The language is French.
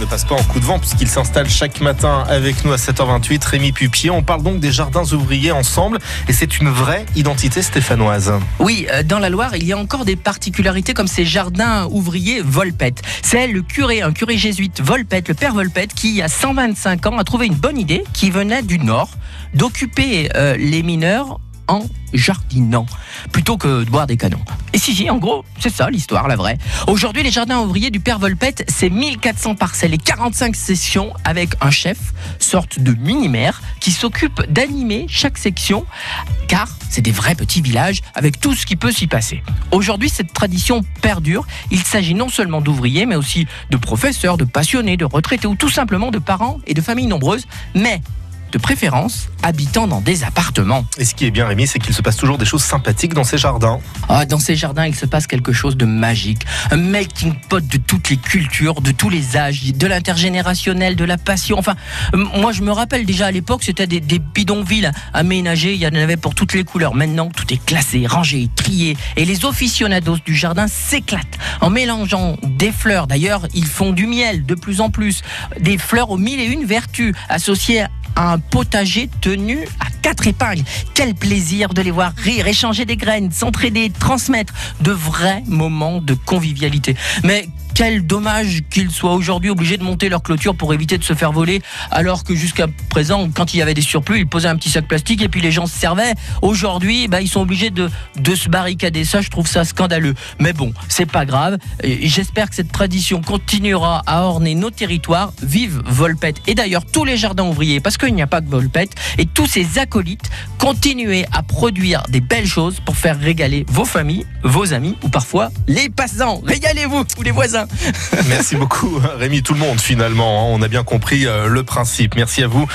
ne passe pas en coup de vent puisqu'il s'installe chaque matin avec nous à 7h28. Rémi Pupier, on parle donc des jardins ouvriers ensemble et c'est une vraie identité stéphanoise. Oui, euh, dans la Loire, il y a encore des particularités comme ces jardins ouvriers Volpette. C'est le curé, un curé jésuite Volpette, le père Volpette, qui il a 125 ans a trouvé une bonne idée qui venait du nord d'occuper euh, les mineurs jardinant plutôt que de boire des canons. Et si, si, en gros, c'est ça l'histoire, la vraie. Aujourd'hui, les jardins ouvriers du Père Volpette, c'est 1400 parcelles et 45 sessions avec un chef, sorte de mini-maire, qui s'occupe d'animer chaque section, car c'est des vrais petits villages avec tout ce qui peut s'y passer. Aujourd'hui, cette tradition perdure. Il s'agit non seulement d'ouvriers, mais aussi de professeurs, de passionnés, de retraités ou tout simplement de parents et de familles nombreuses. Mais de préférence habitant dans des appartements. Et ce qui est bien, Rémi, c'est qu'il se passe toujours des choses sympathiques dans ces jardins. Ah, dans ces jardins, il se passe quelque chose de magique. Un melting pot de toutes les cultures, de tous les âges, de l'intergénérationnel, de la passion. Enfin, moi, je me rappelle déjà à l'époque, c'était des, des, bidonvilles aménagés. Il y en avait pour toutes les couleurs. Maintenant, tout est classé, rangé, trié. Et les aficionados du jardin s'éclatent en mélangeant des fleurs. D'ailleurs, ils font du miel de plus en plus. Des fleurs aux mille et une vertus associées un potager tenu à quatre épingles. Quel plaisir de les voir rire, échanger des graines, s'entraider, transmettre de vrais moments de convivialité. Mais quel dommage qu'ils soient aujourd'hui obligés de monter leur clôture pour éviter de se faire voler, alors que jusqu'à présent, quand il y avait des surplus, ils posaient un petit sac plastique et puis les gens se servaient. Aujourd'hui, bah, ils sont obligés de, se barricader. Ça, je trouve ça scandaleux. Mais bon, c'est pas grave. J'espère que cette tradition continuera à orner nos territoires. Vive Volpette et d'ailleurs tous les jardins ouvriers, parce qu'il n'y a pas que Volpette, et tous ces acolytes, continuez à produire des belles choses pour faire régaler vos familles, vos amis ou parfois les passants. Régalez-vous ou les voisins. Merci beaucoup Rémi, tout le monde finalement. Hein. On a bien compris euh, le principe. Merci à vous.